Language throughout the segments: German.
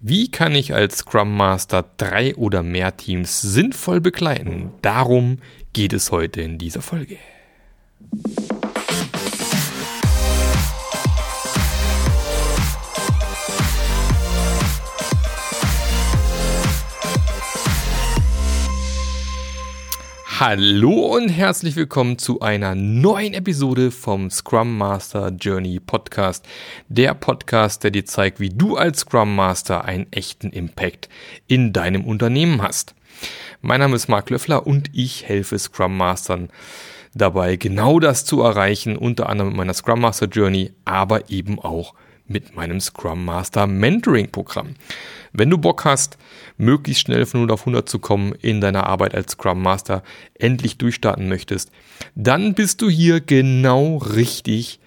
Wie kann ich als Scrum Master drei oder mehr Teams sinnvoll begleiten? Darum geht es heute in dieser Folge. Hallo und herzlich willkommen zu einer neuen Episode vom Scrum Master Journey Podcast. Der Podcast, der dir zeigt, wie du als Scrum Master einen echten Impact in deinem Unternehmen hast. Mein Name ist Marc Löffler und ich helfe Scrum Mastern dabei, genau das zu erreichen, unter anderem mit meiner Scrum Master Journey, aber eben auch mit meinem Scrum Master Mentoring Programm. Wenn du Bock hast, möglichst schnell von 0 auf 100 zu kommen in deiner Arbeit als Scrum Master, endlich durchstarten möchtest, dann bist du hier genau richtig.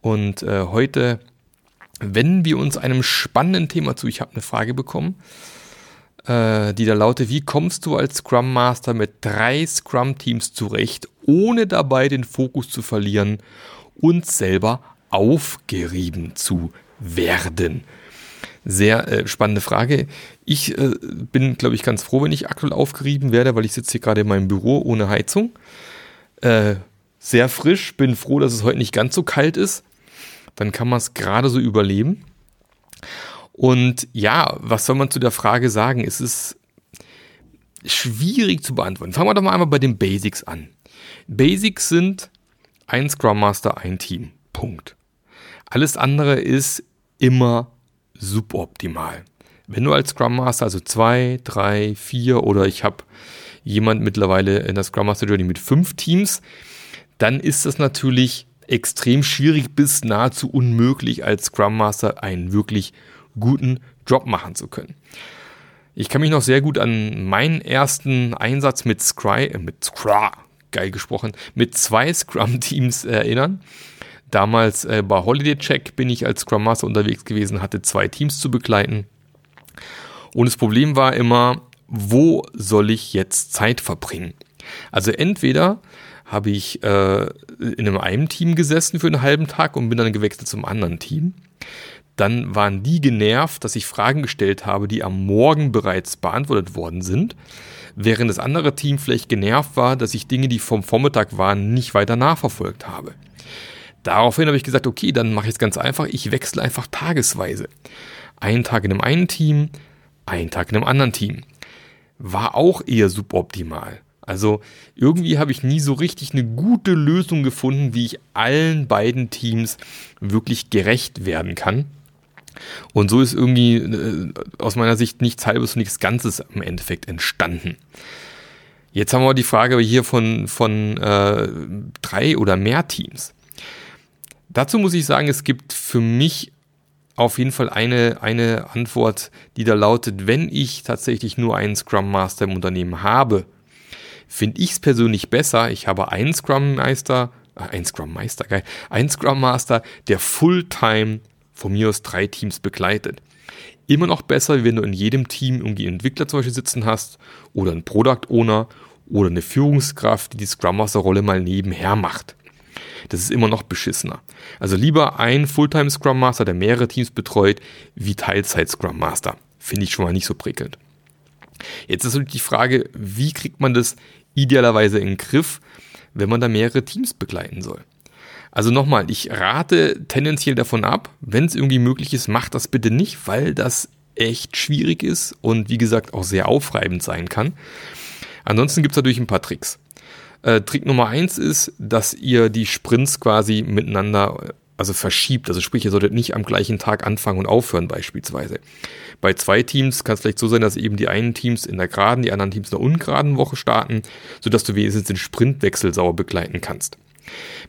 Und äh, heute wenden wir uns einem spannenden Thema zu. Ich habe eine Frage bekommen, äh, die da lautet, wie kommst du als Scrum Master mit drei Scrum-Teams zurecht, ohne dabei den Fokus zu verlieren und selber aufgerieben zu werden? Sehr äh, spannende Frage. Ich äh, bin, glaube ich, ganz froh, wenn ich aktuell aufgerieben werde, weil ich sitze hier gerade in meinem Büro ohne Heizung. Äh, sehr frisch, bin froh, dass es heute nicht ganz so kalt ist. Dann kann man es gerade so überleben. Und ja, was soll man zu der Frage sagen? Es ist schwierig zu beantworten. Fangen wir doch mal einmal bei den Basics an. Basics sind ein Scrum Master, ein Team. Punkt. Alles andere ist immer suboptimal. Wenn du als Scrum Master, also zwei, drei, vier oder ich habe jemand mittlerweile in der Scrum Master Journey mit fünf Teams, dann ist das natürlich extrem schwierig bis nahezu unmöglich als Scrum Master einen wirklich guten Job machen zu können. Ich kann mich noch sehr gut an meinen ersten Einsatz mit Scry, äh, mit Scra, geil gesprochen, mit zwei Scrum-Teams erinnern. Damals äh, bei Holiday Check bin ich als Scrum Master unterwegs gewesen, hatte zwei Teams zu begleiten. Und das Problem war immer, wo soll ich jetzt Zeit verbringen? Also entweder habe ich äh, in einem Team gesessen für einen halben Tag und bin dann gewechselt zum anderen Team. Dann waren die genervt, dass ich Fragen gestellt habe, die am Morgen bereits beantwortet worden sind, während das andere Team vielleicht genervt war, dass ich Dinge, die vom Vormittag waren, nicht weiter nachverfolgt habe. Daraufhin habe ich gesagt, okay, dann mache ich es ganz einfach. Ich wechsle einfach tagesweise. Einen Tag in einem einen Team, einen Tag in einem anderen Team. War auch eher suboptimal. Also irgendwie habe ich nie so richtig eine gute Lösung gefunden, wie ich allen beiden Teams wirklich gerecht werden kann. Und so ist irgendwie äh, aus meiner Sicht nichts halbes und nichts Ganzes im Endeffekt entstanden. Jetzt haben wir die Frage hier von, von äh, drei oder mehr Teams. Dazu muss ich sagen, es gibt für mich auf jeden Fall eine, eine Antwort, die da lautet, wenn ich tatsächlich nur einen Scrum Master im Unternehmen habe, finde ich es persönlich besser. Ich habe einen Scrum Meister, äh, ein Scrum Meister, geil, einen Scrum Master, der Fulltime von mir aus drei Teams begleitet. Immer noch besser, wenn du in jedem Team irgendwie einen Entwickler zum Beispiel sitzen hast oder einen Product Owner oder eine Führungskraft, die die Scrum Master Rolle mal nebenher macht. Das ist immer noch beschissener. Also lieber ein Fulltime Scrum Master, der mehrere Teams betreut, wie Teilzeit Scrum Master. Finde ich schon mal nicht so prickelnd. Jetzt ist natürlich die Frage, wie kriegt man das idealerweise in den Griff, wenn man da mehrere Teams begleiten soll? Also nochmal, ich rate tendenziell davon ab, wenn es irgendwie möglich ist, macht das bitte nicht, weil das echt schwierig ist und wie gesagt auch sehr aufreibend sein kann. Ansonsten gibt es natürlich ein paar Tricks. Äh, Trick Nummer eins ist, dass ihr die Sprints quasi miteinander also verschiebt. Also sprich, ihr solltet nicht am gleichen Tag anfangen und aufhören beispielsweise. Bei zwei Teams kann es vielleicht so sein, dass eben die einen Teams in der geraden, die anderen Teams in der ungeraden Woche starten, sodass du wenigstens den Sprintwechsel sauber begleiten kannst.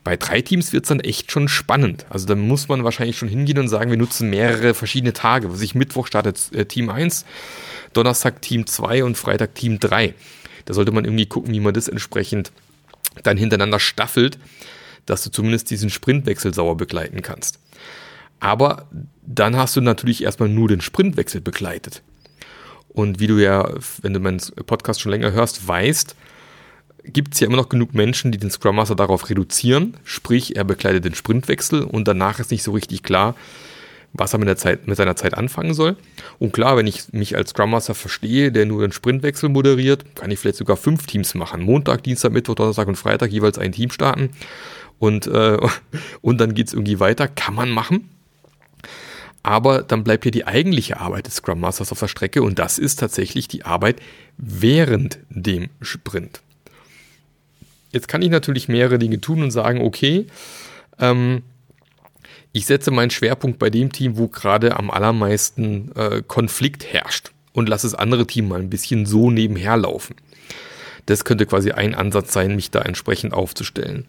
Bei drei Teams wird es dann echt schon spannend. Also da muss man wahrscheinlich schon hingehen und sagen, wir nutzen mehrere verschiedene Tage. Was ich Mittwoch startet äh, Team 1, Donnerstag Team 2 und Freitag Team 3. Da sollte man irgendwie gucken, wie man das entsprechend dann hintereinander staffelt, dass du zumindest diesen Sprintwechsel sauer begleiten kannst. Aber dann hast du natürlich erstmal nur den Sprintwechsel begleitet. Und wie du ja, wenn du meinen Podcast schon länger hörst, weißt, gibt es ja immer noch genug Menschen, die den Scrum Master darauf reduzieren. Sprich, er begleitet den Sprintwechsel und danach ist nicht so richtig klar, was er mit, der Zeit, mit seiner Zeit anfangen soll. Und klar, wenn ich mich als Scrum Master verstehe, der nur einen Sprintwechsel moderiert, kann ich vielleicht sogar fünf Teams machen. Montag, Dienstag, Mittwoch, Donnerstag und Freitag jeweils ein Team starten. Und, äh, und dann geht's irgendwie weiter. Kann man machen. Aber dann bleibt hier die eigentliche Arbeit des Scrum Masters auf der Strecke und das ist tatsächlich die Arbeit während dem Sprint. Jetzt kann ich natürlich mehrere Dinge tun und sagen, okay, ähm, ich setze meinen Schwerpunkt bei dem Team, wo gerade am allermeisten äh, Konflikt herrscht und lasse das andere Team mal ein bisschen so nebenher laufen. Das könnte quasi ein Ansatz sein, mich da entsprechend aufzustellen.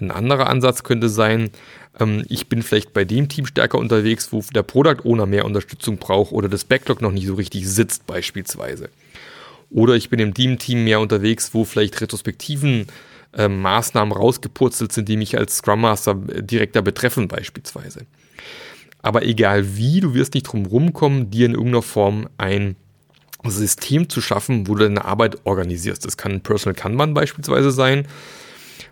Ein anderer Ansatz könnte sein, ähm, ich bin vielleicht bei dem Team stärker unterwegs, wo der Product Owner mehr Unterstützung braucht oder das Backlog noch nicht so richtig sitzt beispielsweise. Oder ich bin im Team-Team mehr unterwegs, wo vielleicht Retrospektiven äh, Maßnahmen rausgepurzelt sind, die mich als Scrum Master direkter betreffen beispielsweise. Aber egal wie, du wirst nicht drum rumkommen, dir in irgendeiner Form ein System zu schaffen, wo du deine Arbeit organisierst. Das kann ein Personal Kanban beispielsweise sein,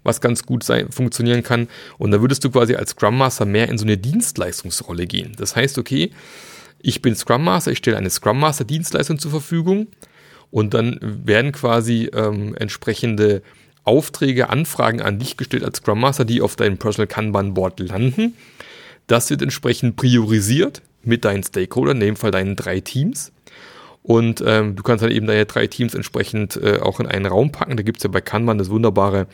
was ganz gut sein, funktionieren kann. Und da würdest du quasi als Scrum Master mehr in so eine Dienstleistungsrolle gehen. Das heißt, okay, ich bin Scrum Master, ich stelle eine Scrum Master Dienstleistung zur Verfügung und dann werden quasi ähm, entsprechende Aufträge, Anfragen an dich gestellt als Scrum Master, die auf deinem Personal Kanban Board landen. Das wird entsprechend priorisiert mit deinen Stakeholdern, in dem Fall deinen drei Teams. Und ähm, du kannst dann eben deine drei Teams entsprechend äh, auch in einen Raum packen. Da gibt es ja bei Kanban das wunderbare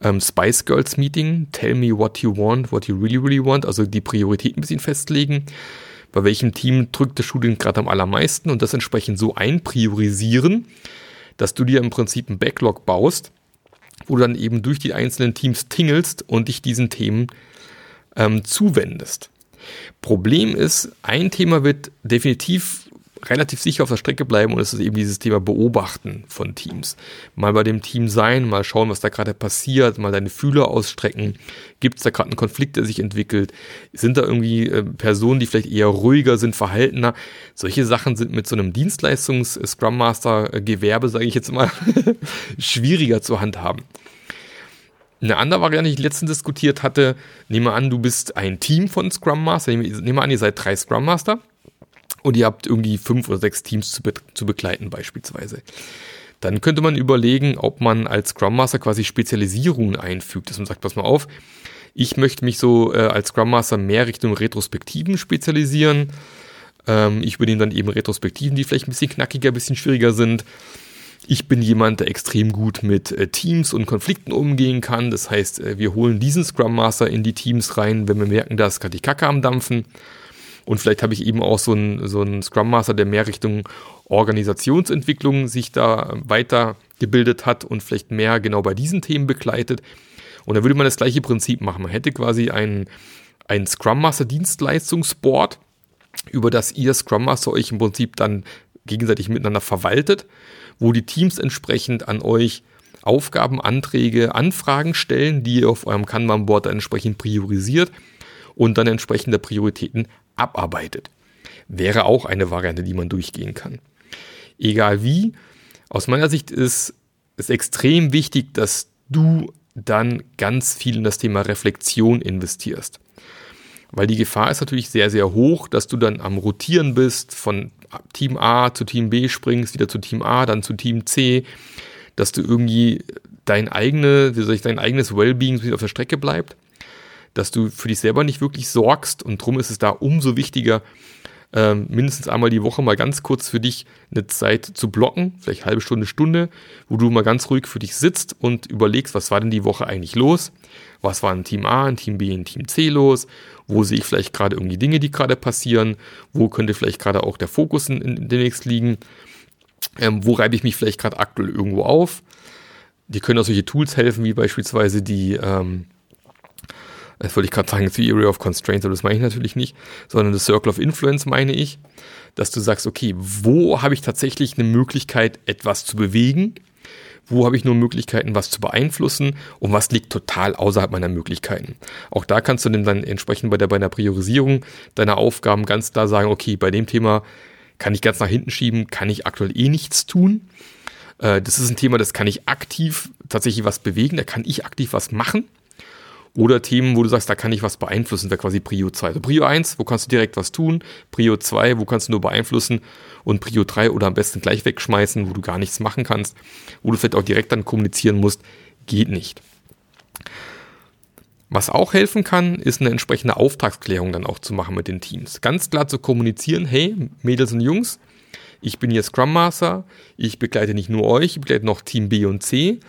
ähm, Spice Girls Meeting. Tell me what you want, what you really, really want. Also die Prioritäten ein bisschen festlegen. Bei welchem Team drückt der Schuh gerade am allermeisten und das entsprechend so einpriorisieren, dass du dir im Prinzip einen Backlog baust, wo du dann eben durch die einzelnen Teams tingelst und dich diesen Themen ähm, zuwendest. Problem ist, ein Thema wird definitiv relativ sicher auf der Strecke bleiben und es ist eben dieses Thema Beobachten von Teams. Mal bei dem Team sein, mal schauen, was da gerade passiert, mal deine Fühler ausstrecken. Gibt es da gerade einen Konflikt, der sich entwickelt? Sind da irgendwie äh, Personen, die vielleicht eher ruhiger sind, verhaltener? Solche Sachen sind mit so einem Dienstleistungs-Scrum Master-Gewerbe, sage ich jetzt mal, schwieriger zu handhaben. Eine andere Variante, die ich letztens diskutiert hatte, nehme an, du bist ein Team von Scrum Master, nehme an, ihr seid drei Scrum Master und ihr habt irgendwie fünf oder sechs Teams zu, be zu begleiten beispielsweise. Dann könnte man überlegen, ob man als Scrum Master quasi Spezialisierungen einfügt, dass man sagt, pass mal auf, ich möchte mich so äh, als Scrum Master mehr Richtung Retrospektiven spezialisieren. Ähm, ich übernehme dann eben Retrospektiven, die vielleicht ein bisschen knackiger, ein bisschen schwieriger sind. Ich bin jemand, der extrem gut mit äh, Teams und Konflikten umgehen kann. Das heißt, äh, wir holen diesen Scrum Master in die Teams rein, wenn wir merken, da ist gerade die Kacke am Dampfen. Und vielleicht habe ich eben auch so einen, so einen Scrum Master, der mehr Richtung Organisationsentwicklung sich da weitergebildet hat und vielleicht mehr genau bei diesen Themen begleitet. Und da würde man das gleiche Prinzip machen. Man hätte quasi einen, einen Scrum Master Dienstleistungsboard, über das ihr Scrum Master euch im Prinzip dann gegenseitig miteinander verwaltet, wo die Teams entsprechend an euch Aufgaben, Anträge, Anfragen stellen, die ihr auf eurem Kanban-Board entsprechend priorisiert und dann entsprechende Prioritäten abarbeitet. Wäre auch eine Variante, die man durchgehen kann. Egal wie, aus meiner Sicht ist es extrem wichtig, dass du dann ganz viel in das Thema Reflexion investierst. Weil die Gefahr ist natürlich sehr, sehr hoch, dass du dann am Rotieren bist, von Team A zu Team B springst, wieder zu Team A, dann zu Team C, dass du irgendwie dein eigene, wie soll ich, dein eigenes Wellbeing auf der Strecke bleibt dass du für dich selber nicht wirklich sorgst und drum ist es da umso wichtiger, ähm, mindestens einmal die Woche mal ganz kurz für dich eine Zeit zu blocken, vielleicht halbe Stunde, Stunde, wo du mal ganz ruhig für dich sitzt und überlegst, was war denn die Woche eigentlich los? Was war in Team A, in Team B, in Team C los? Wo sehe ich vielleicht gerade irgendwie Dinge, die gerade passieren? Wo könnte vielleicht gerade auch der Fokus in, in demnächst liegen? Ähm, wo reibe ich mich vielleicht gerade aktuell irgendwo auf? Die können auch solche Tools helfen, wie beispielsweise die ähm, das wollte ich gerade sagen, Theory of Constraints, aber das meine ich natürlich nicht, sondern das Circle of Influence meine ich, dass du sagst, okay, wo habe ich tatsächlich eine Möglichkeit, etwas zu bewegen? Wo habe ich nur Möglichkeiten, was zu beeinflussen und was liegt total außerhalb meiner Möglichkeiten? Auch da kannst du dann entsprechend bei der, bei der Priorisierung deiner Aufgaben ganz klar sagen, okay, bei dem Thema kann ich ganz nach hinten schieben, kann ich aktuell eh nichts tun. Äh, das ist ein Thema, das kann ich aktiv tatsächlich was bewegen, da kann ich aktiv was machen Oder Themen, wo du sagst, da kann ich was beeinflussen, wäre quasi Prio 2. Also Prio 1, wo kannst du direkt was tun? Prio 2, wo kannst du nur beeinflussen? Und Prio 3 oder am besten gleich wegschmeißen, wo du gar nichts machen kannst, wo du vielleicht auch direkt dann kommunizieren musst, geht nicht. Was auch helfen kann, ist eine entsprechende Auftragsklärung dann auch zu machen mit den Teams. Ganz klar zu kommunizieren, hey, Mädels und Jungs, ich bin hier Scrum Master, ich begleite nicht nur euch, ich begleite noch Team B und C.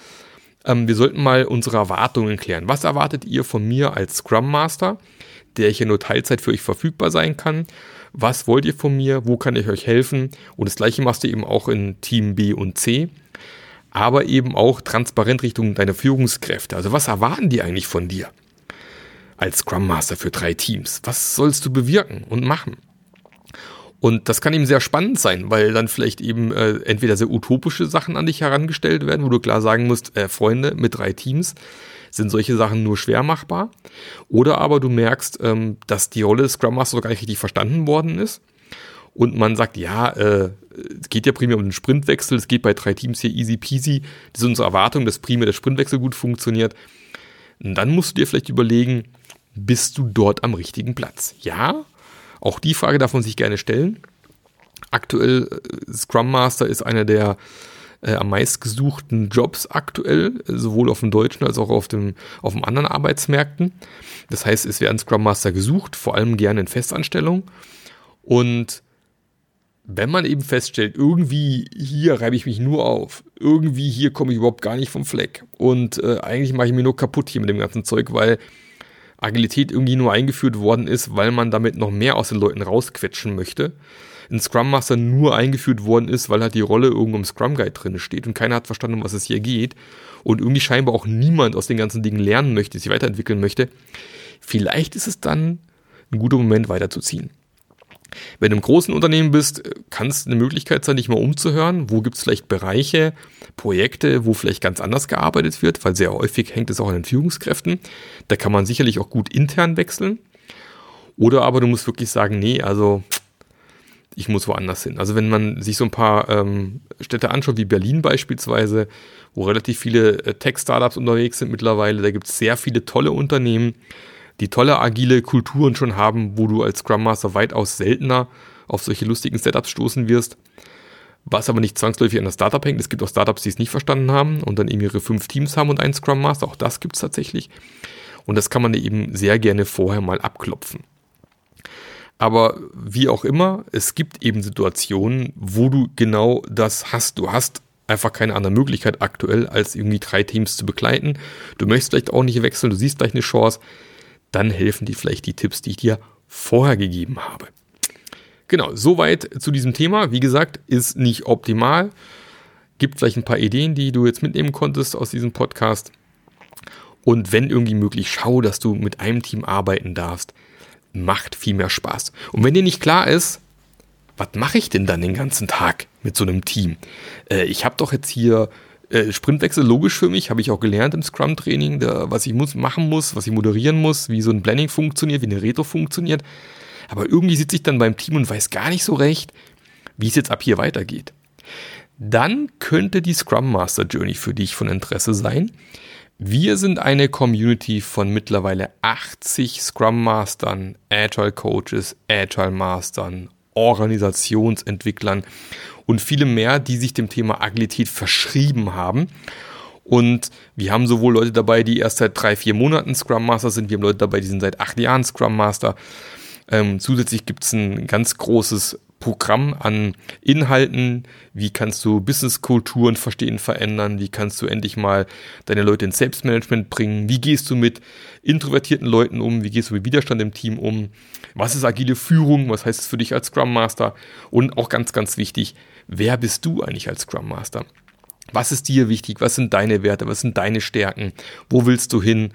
Ähm, wir sollten mal unsere Erwartungen klären. Was erwartet ihr von mir als Scrum Master, der ja nur Teilzeit für euch verfügbar sein kann? Was wollt ihr von mir? Wo kann ich euch helfen? Und das gleiche machst du eben auch in Team B und C. Aber eben auch transparent Richtung deiner Führungskräfte. Also was erwarten die eigentlich von dir? Als Scrum Master für drei Teams. Was sollst du bewirken und machen? Und das kann eben sehr spannend sein, weil dann vielleicht eben äh, entweder sehr utopische Sachen an dich herangestellt werden, wo du klar sagen musst, äh, Freunde mit drei Teams sind solche Sachen nur schwer machbar. Oder aber du merkst, ähm, dass die Rolle des Scrum Master gar nicht richtig verstanden worden ist. Und man sagt, ja, äh, es geht ja primär um den Sprintwechsel, es geht bei drei Teams hier easy peasy. Das ist unsere Erwartung, dass primär der Sprintwechsel gut funktioniert. Und dann musst du dir vielleicht überlegen, bist du dort am richtigen Platz? Ja, auch die Frage darf man sich gerne stellen. Aktuell äh, Scrum Master ist einer der äh, am meistgesuchten Jobs aktuell, sowohl auf dem deutschen als auch auf, dem, auf dem anderen Arbeitsmärkten. Das heißt, es werden Scrum Master gesucht, vor allem gerne in Festanstellung. Und wenn man eben feststellt, irgendwie hier reibe ich mich nur auf, irgendwie hier komme ich überhaupt gar nicht vom Fleck und äh, eigentlich mache ich mir nur kaputt hier mit dem ganzen Zeug, weil Agilität irgendwie nur eingeführt worden ist, weil man damit noch mehr aus den Leuten rausquetschen möchte. Ein Scrum Master nur eingeführt worden ist, weil halt die Rolle irgendwo im Scrum Guide drin steht und keiner hat verstanden, um was es hier geht und irgendwie scheinbar auch niemand aus den ganzen Dingen lernen möchte, sich weiterentwickeln möchte. Vielleicht ist es dann ein guter Moment weiterzuziehen. Wenn du im großen Unternehmen bist, kann es eine Möglichkeit sein, dich mal umzuhören. Wo gibt es vielleicht Bereiche, Projekte, wo vielleicht ganz anders gearbeitet wird, weil sehr häufig hängt es auch an den Führungskräften. Da kann man sicherlich auch gut intern wechseln. Oder aber du musst wirklich sagen, nee, also ich muss woanders hin. Also wenn man sich so ein paar ähm, Städte anschaut, wie Berlin beispielsweise, wo relativ viele äh, Tech-Startups unterwegs sind mittlerweile, da gibt es sehr viele tolle Unternehmen, die tolle agile Kulturen schon haben, wo du als Scrum Master weitaus seltener auf solche lustigen Setups stoßen wirst. Was aber nicht zwangsläufig an das Startup hängt. Es gibt auch Startups, die es nicht verstanden haben und dann eben ihre fünf Teams haben und einen Scrum Master. Auch das gibt es tatsächlich. Und das kann man eben sehr gerne vorher mal abklopfen. Aber wie auch immer, es gibt eben Situationen, wo du genau das hast. Du hast einfach keine andere Möglichkeit aktuell, als irgendwie drei Teams zu begleiten. Du möchtest vielleicht auch nicht wechseln, du siehst gleich eine Chance dann helfen dir vielleicht die Tipps, die ich dir vorher gegeben habe. Genau, soweit zu diesem Thema. Wie gesagt, ist nicht optimal. Gibt vielleicht ein paar Ideen, die du jetzt mitnehmen konntest aus diesem Podcast. Und wenn irgendwie möglich, schau, dass du mit einem Team arbeiten darfst. Macht viel mehr Spaß. Und wenn dir nicht klar ist, was mache ich denn dann den ganzen Tag mit so einem Team? Äh, ich habe doch jetzt hier äh, Sprintwechsel logisch für mich, habe ich auch gelernt im Scrum-Training, was ich muss, machen muss, was ich moderieren muss, wie so ein Planning funktioniert, wie eine Retro funktioniert. Aber irgendwie sitze ich dann beim Team und weiß gar nicht so recht, wie es jetzt ab hier weitergeht. Dann könnte die Scrum Master Journey für dich von Interesse sein. Wir sind eine Community von mittlerweile 80 Scrum Mastern, Agile Coaches, Agile Mastern, Organisationsentwicklern und viele mehr, die sich dem Thema Agilität verschrieben haben. Und wir haben sowohl Leute dabei, die erst seit drei, vier Monaten Scrum Master sind, wir haben Leute dabei, die sind seit acht Jahren Scrum Master. Ähm, zusätzlich gibt es ein ganz großes Programm an Inhalten. Wie kannst du Businesskulturen verstehen, verändern? Wie kannst du endlich mal deine Leute ins Selbstmanagement bringen? Wie gehst du mit introvertierten Leuten um? Wie gehst du mit Widerstand im Team um? Was ist agile Führung? Was heißt es für dich als Scrum Master? Und auch ganz, ganz wichtig, wer bist du eigentlich als Scrum Master? Was ist dir wichtig? Was sind deine Werte? Was sind deine Stärken? Wo willst du hin?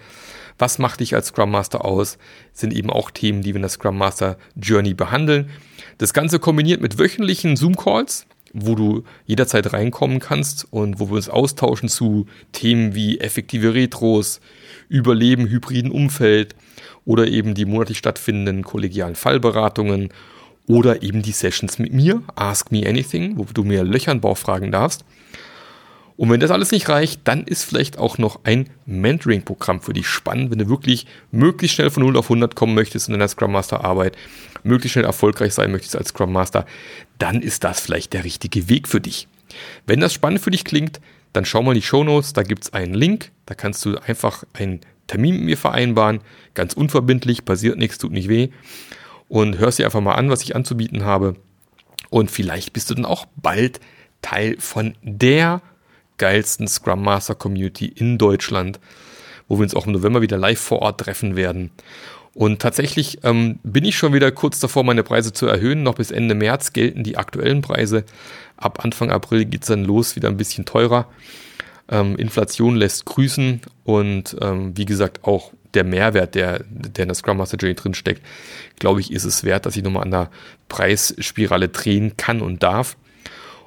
Was macht dich als Scrum Master aus? Sind eben auch Themen, die wir in der Scrum Master Journey behandeln. Das Ganze kombiniert mit wöchentlichen Zoom-Calls, wo du jederzeit reinkommen kannst und wo wir uns austauschen zu Themen wie effektive Retros, Überleben hybriden Umfeld oder eben die monatlich stattfindenden kollegialen Fallberatungen oder eben die Sessions mit mir, Ask Me Anything, wo du mir Löcher in Bauch fragen darfst. Und wenn das alles nicht reicht, dann ist vielleicht auch noch ein Mentoring-Programm für dich spannend, wenn du wirklich möglichst schnell von 0 auf 100 kommen möchtest in deiner Scrum Master Arbeit, möglichst schnell erfolgreich sein möchtest als Scrum Master, dann ist das vielleicht der richtige Weg für dich. Wenn das spannend für dich klingt, dann schau mal in die Show Notes, da gibt es einen Link, da kannst du einfach einen Termin mit mir vereinbaren, ganz unverbindlich, passiert nichts, tut nicht weh. Und hörst dir einfach mal an, was ich anzubieten habe. Und vielleicht bist du dann auch bald Teil von der geilsten Scrum Master Community in Deutschland, wo wir uns auch im November wieder live vor Ort treffen werden. Und tatsächlich ähm, bin ich schon wieder kurz davor, meine Preise zu erhöhen. Noch bis Ende März gelten die aktuellen Preise. Ab Anfang April geht es dann los, wieder ein bisschen teurer. Ähm, Inflation lässt grüßen und ähm, wie gesagt auch der Mehrwert, der, der in der Scrum Master Journey drin steckt, glaube ich, ist es wert, dass ich nochmal an der Preisspirale drehen kann und darf.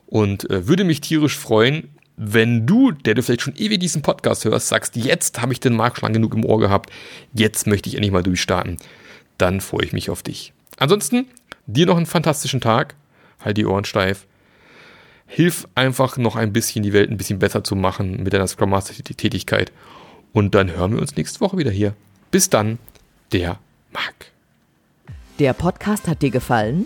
Und äh, würde mich tierisch freuen, wenn du, der du vielleicht schon ewig diesen Podcast hörst, sagst, jetzt habe ich den Markt lang genug im Ohr gehabt, jetzt möchte ich endlich mal durchstarten, dann freue ich mich auf dich. Ansonsten, dir noch einen fantastischen Tag, halt die Ohren steif. Hilf einfach noch ein bisschen die Welt ein bisschen besser zu machen mit deiner Scrum Master Tätigkeit. Und dann hören wir uns nächste Woche wieder hier. Bis dann, der Marc. Der Podcast hat dir gefallen?